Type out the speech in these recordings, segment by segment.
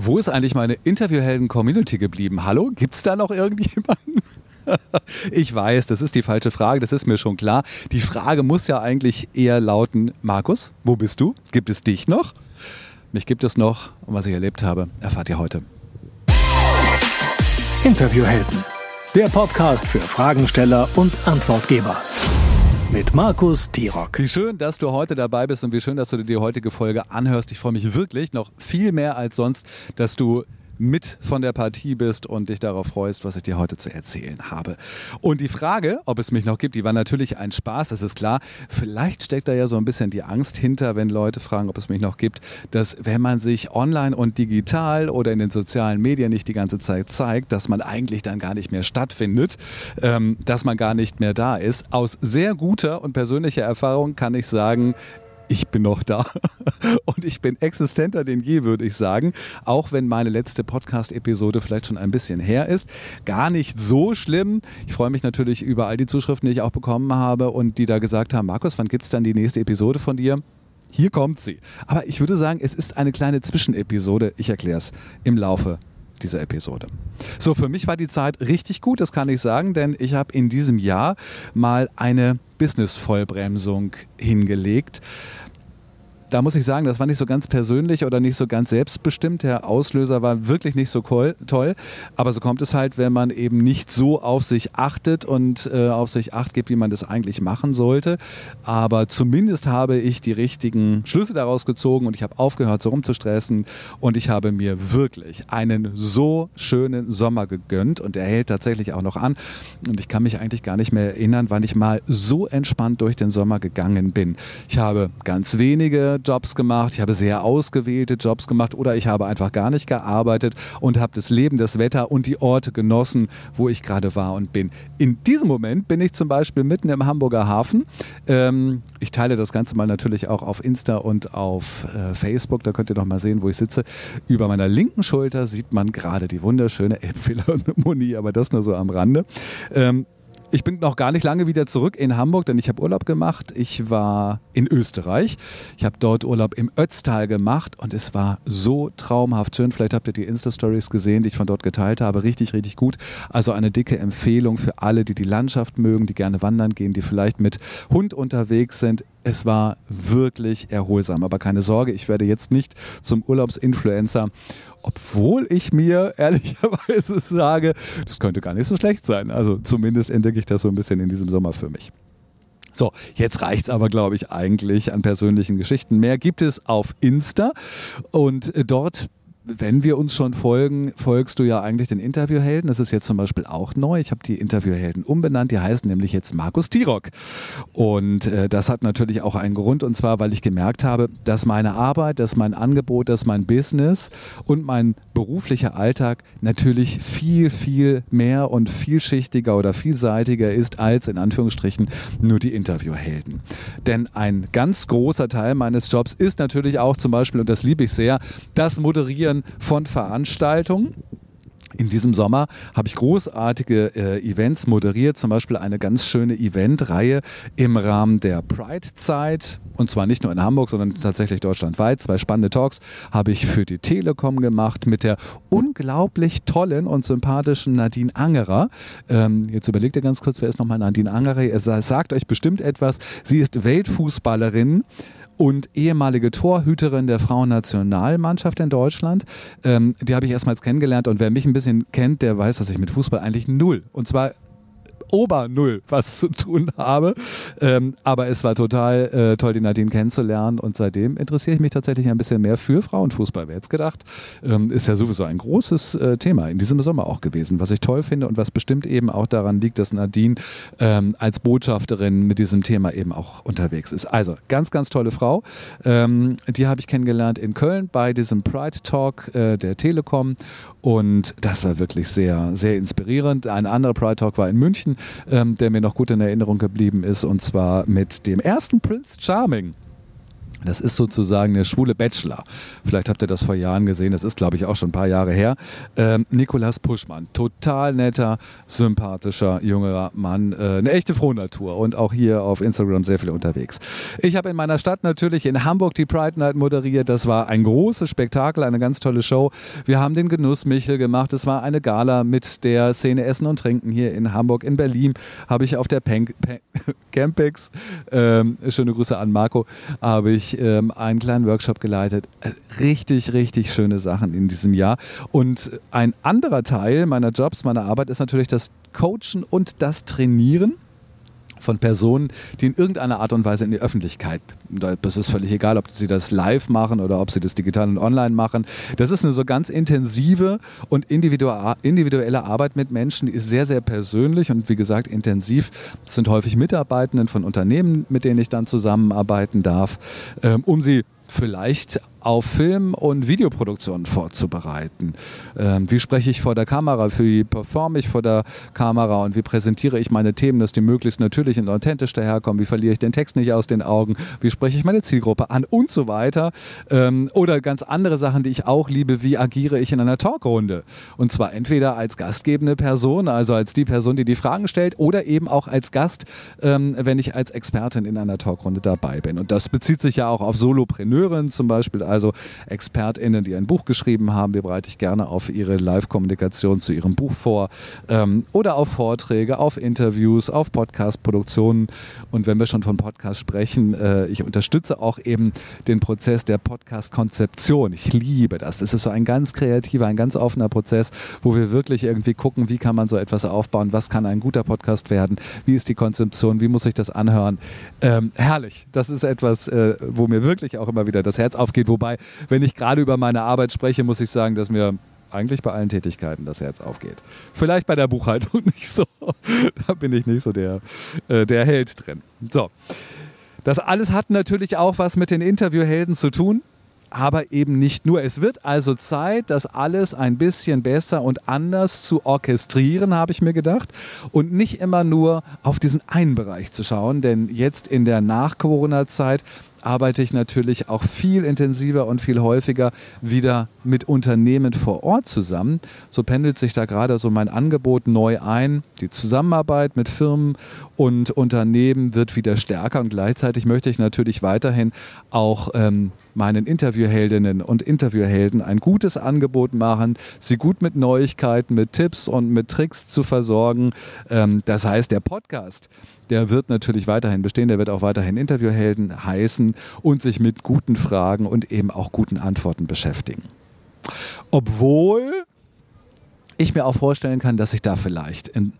Wo ist eigentlich meine Interviewhelden-Community geblieben? Hallo? Gibt es da noch irgendjemanden? Ich weiß, das ist die falsche Frage, das ist mir schon klar. Die Frage muss ja eigentlich eher lauten, Markus, wo bist du? Gibt es dich noch? Mich gibt es noch und was ich erlebt habe, erfahrt ihr heute. Interviewhelden, der Podcast für Fragensteller und Antwortgeber mit Markus Tirock. Wie schön, dass du heute dabei bist und wie schön, dass du dir die heutige Folge anhörst. Ich freue mich wirklich noch viel mehr als sonst, dass du mit von der Partie bist und dich darauf freust, was ich dir heute zu erzählen habe. Und die Frage, ob es mich noch gibt, die war natürlich ein Spaß, das ist klar. Vielleicht steckt da ja so ein bisschen die Angst hinter, wenn Leute fragen, ob es mich noch gibt, dass wenn man sich online und digital oder in den sozialen Medien nicht die ganze Zeit zeigt, dass man eigentlich dann gar nicht mehr stattfindet, ähm, dass man gar nicht mehr da ist. Aus sehr guter und persönlicher Erfahrung kann ich sagen, ich bin noch da und ich bin existenter denn je, würde ich sagen. Auch wenn meine letzte Podcast-Episode vielleicht schon ein bisschen her ist. Gar nicht so schlimm. Ich freue mich natürlich über all die Zuschriften, die ich auch bekommen habe und die da gesagt haben, Markus, wann gibt es dann die nächste Episode von dir? Hier kommt sie. Aber ich würde sagen, es ist eine kleine Zwischenepisode. Ich erkläre es im Laufe dieser Episode. So, für mich war die Zeit richtig gut, das kann ich sagen, denn ich habe in diesem Jahr mal eine Business-Vollbremsung hingelegt da muss ich sagen, das war nicht so ganz persönlich oder nicht so ganz selbstbestimmt. Der Auslöser war wirklich nicht so toll. Aber so kommt es halt, wenn man eben nicht so auf sich achtet und äh, auf sich acht gibt, wie man das eigentlich machen sollte. Aber zumindest habe ich die richtigen Schlüsse daraus gezogen und ich habe aufgehört, so rumzustressen. Und ich habe mir wirklich einen so schönen Sommer gegönnt und der hält tatsächlich auch noch an. Und ich kann mich eigentlich gar nicht mehr erinnern, wann ich mal so entspannt durch den Sommer gegangen bin. Ich habe ganz wenige Jobs gemacht, ich habe sehr ausgewählte Jobs gemacht oder ich habe einfach gar nicht gearbeitet und habe das Leben, das Wetter und die Orte genossen, wo ich gerade war und bin. In diesem Moment bin ich zum Beispiel mitten im Hamburger Hafen. Ähm, ich teile das Ganze mal natürlich auch auf Insta und auf äh, Facebook, da könnt ihr noch mal sehen, wo ich sitze. Über meiner linken Schulter sieht man gerade die wunderschöne Elbphilharmonie, aber das nur so am Rande. Ähm, ich bin noch gar nicht lange wieder zurück in Hamburg, denn ich habe Urlaub gemacht. Ich war in Österreich. Ich habe dort Urlaub im Ötztal gemacht und es war so traumhaft schön. Vielleicht habt ihr die Insta-Stories gesehen, die ich von dort geteilt habe. Richtig, richtig gut. Also eine dicke Empfehlung für alle, die die Landschaft mögen, die gerne wandern gehen, die vielleicht mit Hund unterwegs sind. Es war wirklich erholsam. Aber keine Sorge, ich werde jetzt nicht zum Urlaubsinfluencer obwohl ich mir ehrlicherweise sage, das könnte gar nicht so schlecht sein. Also zumindest entdecke ich das so ein bisschen in diesem Sommer für mich. So, jetzt reicht es aber, glaube ich, eigentlich an persönlichen Geschichten. Mehr gibt es auf Insta und dort wenn wir uns schon folgen, folgst du ja eigentlich den Interviewhelden. Das ist jetzt zum Beispiel auch neu. Ich habe die Interviewhelden umbenannt. Die heißen nämlich jetzt Markus Tirock. Und äh, das hat natürlich auch einen Grund. Und zwar, weil ich gemerkt habe, dass meine Arbeit, dass mein Angebot, dass mein Business und mein beruflicher Alltag natürlich viel, viel mehr und vielschichtiger oder vielseitiger ist als in Anführungsstrichen nur die Interviewhelden. Denn ein ganz großer Teil meines Jobs ist natürlich auch zum Beispiel, und das liebe ich sehr, das Moderieren von Veranstaltungen. In diesem Sommer habe ich großartige äh, Events moderiert, zum Beispiel eine ganz schöne Eventreihe im Rahmen der Pride-Zeit. Und zwar nicht nur in Hamburg, sondern tatsächlich deutschlandweit. Zwei spannende Talks habe ich für die Telekom gemacht mit der unglaublich tollen und sympathischen Nadine Angerer. Ähm, jetzt überlegt ihr ganz kurz, wer ist nochmal Nadine Angerer? Es sagt euch bestimmt etwas. Sie ist Weltfußballerin und ehemalige Torhüterin der Frauennationalmannschaft in Deutschland. Ähm, die habe ich erstmals kennengelernt und wer mich ein bisschen kennt, der weiß, dass ich mit Fußball eigentlich null und zwar Obernull was zu tun habe. Ähm, aber es war total äh, toll, die Nadine kennenzulernen und seitdem interessiere ich mich tatsächlich ein bisschen mehr für Frauenfußball. Wer jetzt gedacht, ähm, ist ja sowieso ein großes äh, Thema in diesem Sommer auch gewesen, was ich toll finde und was bestimmt eben auch daran liegt, dass Nadine ähm, als Botschafterin mit diesem Thema eben auch unterwegs ist. Also ganz, ganz tolle Frau. Ähm, die habe ich kennengelernt in Köln bei diesem Pride Talk äh, der Telekom und das war wirklich sehr, sehr inspirierend. Ein anderer Pride Talk war in München, ähm, der mir noch gut in Erinnerung geblieben ist, und zwar mit dem ersten Prince Charming Das ist sozusagen der schwule Bachelor. Vielleicht habt ihr das vor Jahren gesehen. Das ist, glaube ich, auch schon ein paar Jahre her. Ähm, Nikolas Puschmann. Total netter, sympathischer, jüngerer Mann. Äh, eine echte Frohnatur. Und auch hier auf Instagram sehr viel unterwegs. Ich habe in meiner Stadt natürlich in Hamburg die Pride Night moderiert. Das war ein großes Spektakel, eine ganz tolle Show. Wir haben den Genuss Michel gemacht. Es war eine Gala mit der Szene Essen und Trinken hier in Hamburg. In Berlin habe ich auf der Pen Pen Campex, ähm, schöne Grüße an Marco, habe ich ähm, einen kleinen Workshop geleitet. Äh, richtig, richtig schöne Sachen in diesem Jahr. Und ein anderer Teil meiner Jobs, meiner Arbeit ist natürlich das Coachen und das Trainieren von Personen, die in irgendeiner Art und Weise in die Öffentlichkeit, das ist völlig egal, ob sie das live machen oder ob sie das digital und online machen. Das ist eine so ganz intensive und individuelle Arbeit mit Menschen, die ist sehr, sehr persönlich und wie gesagt intensiv. Das sind häufig Mitarbeitenden von Unternehmen, mit denen ich dann zusammenarbeiten darf, ähm, um sie vielleicht auf Film- und Videoproduktion vorzubereiten. Ähm, wie spreche ich vor der Kamera? Wie performe ich vor der Kamera? Und wie präsentiere ich meine Themen, dass die möglichst natürlich und authentisch daherkommen? Wie verliere ich den Text nicht aus den Augen? Wie spreche ich meine Zielgruppe an? Und so weiter. Ähm, oder ganz andere Sachen, die ich auch liebe. Wie agiere ich in einer Talkrunde? Und zwar entweder als gastgebende Person, also als die Person, die die Fragen stellt, oder eben auch als Gast, ähm, wenn ich als Expertin in einer Talkrunde dabei bin. Und das bezieht sich ja auch auf Solopreneuren zum Beispiel also ExpertInnen, die ein Buch geschrieben haben, die bereite ich gerne auf ihre Live-Kommunikation zu ihrem Buch vor ähm, oder auf Vorträge, auf Interviews, auf Podcast-Produktionen. Und wenn wir schon von Podcast sprechen, äh, ich unterstütze auch eben den Prozess der Podcast-Konzeption. Ich liebe das. Das ist so ein ganz kreativer, ein ganz offener Prozess, wo wir wirklich irgendwie gucken, wie kann man so etwas aufbauen, was kann ein guter Podcast werden, wie ist die Konzeption, wie muss ich das anhören. Ähm, herrlich. Das ist etwas, äh, wo mir wirklich auch immer wieder das Herz aufgeht, wo Wobei, wenn ich gerade über meine Arbeit spreche, muss ich sagen, dass mir eigentlich bei allen Tätigkeiten das Herz aufgeht. Vielleicht bei der Buchhaltung nicht so. Da bin ich nicht so der, äh, der Held drin. So. Das alles hat natürlich auch was mit den Interviewhelden zu tun aber eben nicht nur. Es wird also Zeit, das alles ein bisschen besser und anders zu orchestrieren, habe ich mir gedacht. Und nicht immer nur auf diesen einen Bereich zu schauen, denn jetzt in der Nach-Corona-Zeit arbeite ich natürlich auch viel intensiver und viel häufiger wieder mit Unternehmen vor Ort zusammen. So pendelt sich da gerade so mein Angebot neu ein. Die Zusammenarbeit mit Firmen und Unternehmen wird wieder stärker und gleichzeitig möchte ich natürlich weiterhin auch ähm, meinen Interviewheldinnen und Interviewhelden ein gutes Angebot machen, sie gut mit Neuigkeiten, mit Tipps und mit Tricks zu versorgen. Ähm, das heißt, der Podcast, der wird natürlich weiterhin bestehen, der wird auch weiterhin Interviewhelden heißen und sich mit guten Fragen und eben auch guten Antworten beschäftigen. Obwohl ich mir auch vorstellen kann, dass sich da vielleicht in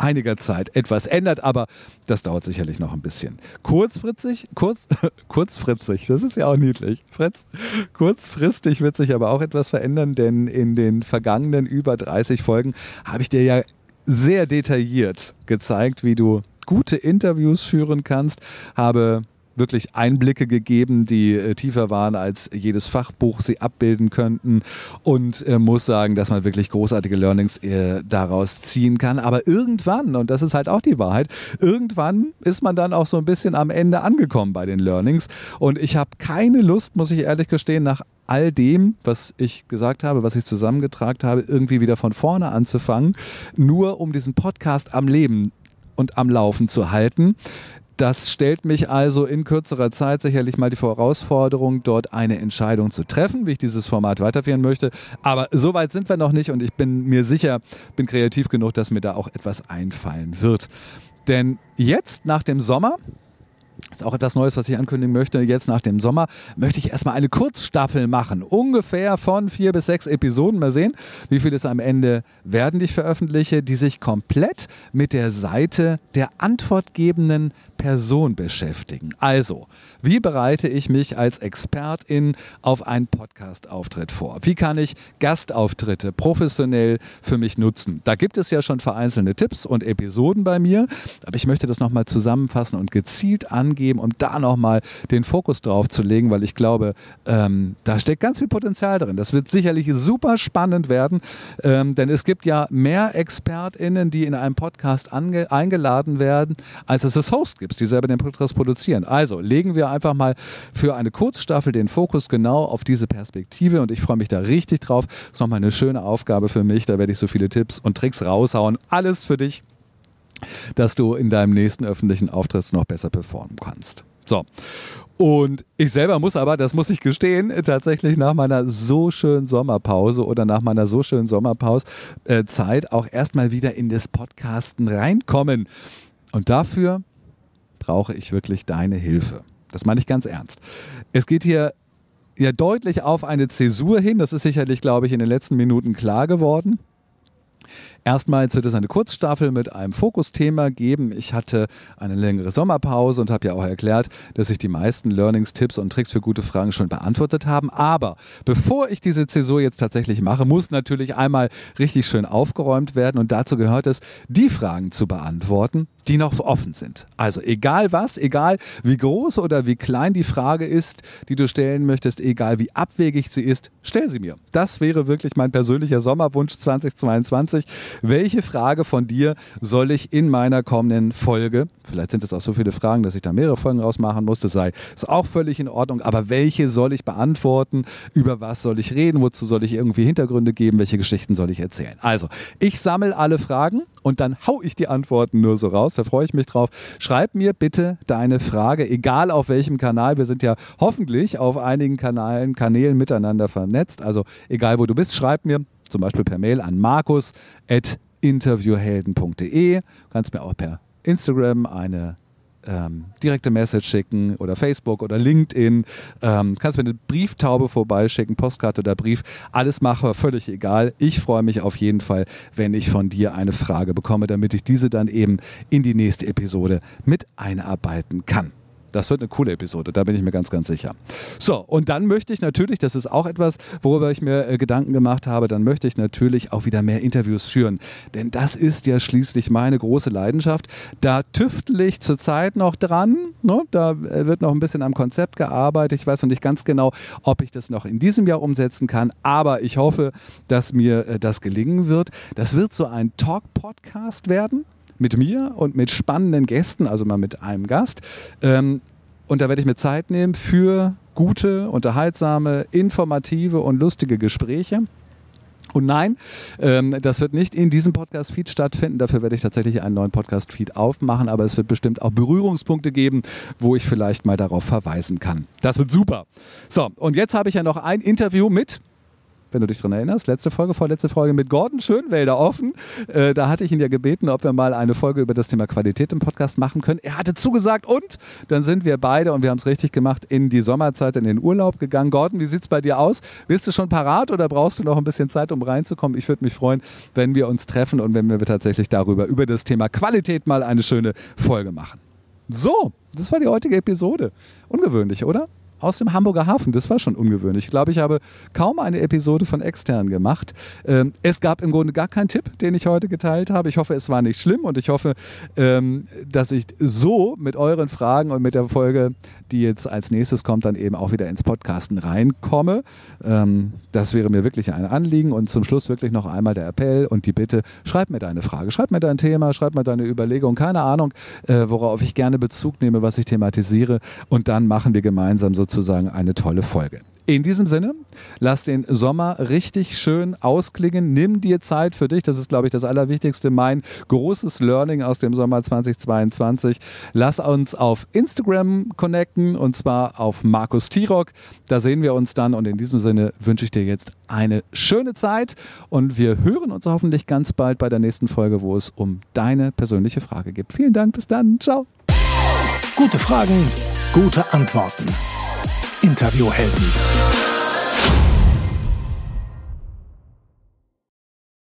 einiger Zeit etwas ändert, aber das dauert sicherlich noch ein bisschen. Kurzfristig, kurz, kurzfristig, das ist ja auch niedlich, Fritz. Kurzfristig wird sich aber auch etwas verändern, denn in den vergangenen über 30 Folgen habe ich dir ja sehr detailliert gezeigt, wie du gute Interviews führen kannst, habe wirklich Einblicke gegeben, die äh, tiefer waren, als jedes Fachbuch sie abbilden könnten. Und äh, muss sagen, dass man wirklich großartige Learnings äh, daraus ziehen kann. Aber irgendwann, und das ist halt auch die Wahrheit, irgendwann ist man dann auch so ein bisschen am Ende angekommen bei den Learnings. Und ich habe keine Lust, muss ich ehrlich gestehen, nach all dem, was ich gesagt habe, was ich zusammengetragen habe, irgendwie wieder von vorne anzufangen, nur um diesen Podcast am Leben und am Laufen zu halten. Das stellt mich also in kürzerer Zeit sicherlich mal die Herausforderung, dort eine Entscheidung zu treffen, wie ich dieses Format weiterführen möchte. Aber so weit sind wir noch nicht und ich bin mir sicher, bin kreativ genug, dass mir da auch etwas einfallen wird. Denn jetzt nach dem Sommer ist auch etwas Neues, was ich ankündigen möchte. Jetzt nach dem Sommer möchte ich erstmal eine Kurzstaffel machen. Ungefähr von vier bis sechs Episoden. Mal sehen, wie viel es am Ende werden, die ich veröffentliche, die sich komplett mit der Seite der antwortgebenden Person beschäftigen. Also, wie bereite ich mich als Expertin auf einen Podcast-Auftritt vor? Wie kann ich Gastauftritte professionell für mich nutzen? Da gibt es ja schon vereinzelte Tipps und Episoden bei mir, aber ich möchte das nochmal zusammenfassen und gezielt an angeben, um da nochmal den Fokus drauf zu legen, weil ich glaube, ähm, da steckt ganz viel Potenzial drin. Das wird sicherlich super spannend werden, ähm, denn es gibt ja mehr ExpertInnen, die in einem Podcast eingeladen werden, als es es Host gibt, die selber den Podcast produzieren. Also legen wir einfach mal für eine Kurzstaffel den Fokus genau auf diese Perspektive und ich freue mich da richtig drauf. Das ist nochmal eine schöne Aufgabe für mich. Da werde ich so viele Tipps und Tricks raushauen. Alles für dich dass du in deinem nächsten öffentlichen Auftritt noch besser performen kannst. So. Und ich selber muss aber, das muss ich gestehen, tatsächlich nach meiner so schönen Sommerpause oder nach meiner so schönen Sommerpause äh, auch erstmal wieder in das Podcasten reinkommen. Und dafür brauche ich wirklich deine Hilfe. Das meine ich ganz ernst. Es geht hier ja deutlich auf eine Zäsur hin. Das ist sicherlich, glaube ich, in den letzten Minuten klar geworden. Erstmals wird es eine Kurzstaffel mit einem Fokusthema geben. Ich hatte eine längere Sommerpause und habe ja auch erklärt, dass ich die meisten Learnings, Tipps und Tricks für gute Fragen schon beantwortet habe. Aber bevor ich diese Zäsur jetzt tatsächlich mache, muss natürlich einmal richtig schön aufgeräumt werden und dazu gehört es, die Fragen zu beantworten, die noch offen sind. Also egal was, egal wie groß oder wie klein die Frage ist, die du stellen möchtest, egal wie abwegig sie ist, stell sie mir. Das wäre wirklich mein persönlicher Sommerwunsch 2022. Welche Frage von dir soll ich in meiner kommenden Folge, vielleicht sind es auch so viele Fragen, dass ich da mehrere Folgen rausmachen muss, das sei ist auch völlig in Ordnung, aber welche soll ich beantworten? Über was soll ich reden? Wozu soll ich irgendwie Hintergründe geben? Welche Geschichten soll ich erzählen? Also, ich sammle alle Fragen und dann hau ich die Antworten nur so raus. Da freue ich mich drauf. Schreib mir bitte deine Frage, egal auf welchem Kanal. Wir sind ja hoffentlich auf einigen Kanälen, Kanälen miteinander vernetzt. Also egal wo du bist, schreib mir zum Beispiel per Mail an markus.interviewhelden.de. Du kannst mir auch per Instagram eine ähm, direkte Message schicken oder Facebook oder LinkedIn. Ähm, kannst mir eine Brieftaube vorbeischicken, Postkarte oder Brief. Alles mache, völlig egal. Ich freue mich auf jeden Fall, wenn ich von dir eine Frage bekomme, damit ich diese dann eben in die nächste Episode mit einarbeiten kann. Das wird eine coole Episode, da bin ich mir ganz, ganz sicher. So, und dann möchte ich natürlich, das ist auch etwas, worüber ich mir äh, Gedanken gemacht habe, dann möchte ich natürlich auch wieder mehr Interviews führen. Denn das ist ja schließlich meine große Leidenschaft. Da tüftel ich zurzeit noch dran. Ne? Da äh, wird noch ein bisschen am Konzept gearbeitet. Ich weiß noch nicht ganz genau, ob ich das noch in diesem Jahr umsetzen kann, aber ich hoffe, dass mir äh, das gelingen wird. Das wird so ein Talk-Podcast werden mit mir und mit spannenden Gästen, also mal mit einem Gast. Ähm, und da werde ich mir Zeit nehmen für gute, unterhaltsame, informative und lustige Gespräche. Und nein, ähm, das wird nicht in diesem Podcast-Feed stattfinden. Dafür werde ich tatsächlich einen neuen Podcast-Feed aufmachen, aber es wird bestimmt auch Berührungspunkte geben, wo ich vielleicht mal darauf verweisen kann. Das wird super. So, und jetzt habe ich ja noch ein Interview mit wenn du dich daran erinnerst, letzte Folge, vorletzte Folge mit Gordon Schönwälder offen. Äh, da hatte ich ihn ja gebeten, ob wir mal eine Folge über das Thema Qualität im Podcast machen können. Er hatte zugesagt und dann sind wir beide, und wir haben es richtig gemacht, in die Sommerzeit, in den Urlaub gegangen. Gordon, wie sieht es bei dir aus? Bist du schon parat oder brauchst du noch ein bisschen Zeit, um reinzukommen? Ich würde mich freuen, wenn wir uns treffen und wenn wir tatsächlich darüber, über das Thema Qualität mal eine schöne Folge machen. So, das war die heutige Episode. Ungewöhnlich, oder? Aus dem Hamburger Hafen. Das war schon ungewöhnlich. Ich glaube, ich habe kaum eine Episode von extern gemacht. Ähm, es gab im Grunde gar keinen Tipp, den ich heute geteilt habe. Ich hoffe, es war nicht schlimm und ich hoffe, ähm, dass ich so mit euren Fragen und mit der Folge, die jetzt als nächstes kommt, dann eben auch wieder ins Podcasten reinkomme. Ähm, das wäre mir wirklich ein Anliegen und zum Schluss wirklich noch einmal der Appell und die Bitte, schreib mir deine Frage, schreib mir dein Thema, schreib mir deine Überlegung, keine Ahnung, äh, worauf ich gerne Bezug nehme, was ich thematisiere und dann machen wir gemeinsam sozusagen sozusagen eine tolle Folge. In diesem Sinne, lass den Sommer richtig schön ausklingen. Nimm dir Zeit für dich. Das ist, glaube ich, das Allerwichtigste. Mein großes Learning aus dem Sommer 2022. Lass uns auf Instagram connecten und zwar auf Markus Tirock. Da sehen wir uns dann. Und in diesem Sinne wünsche ich dir jetzt eine schöne Zeit und wir hören uns hoffentlich ganz bald bei der nächsten Folge, wo es um deine persönliche Frage geht. Vielen Dank. Bis dann. Ciao. Gute Fragen, gute Antworten. Interviewhelden.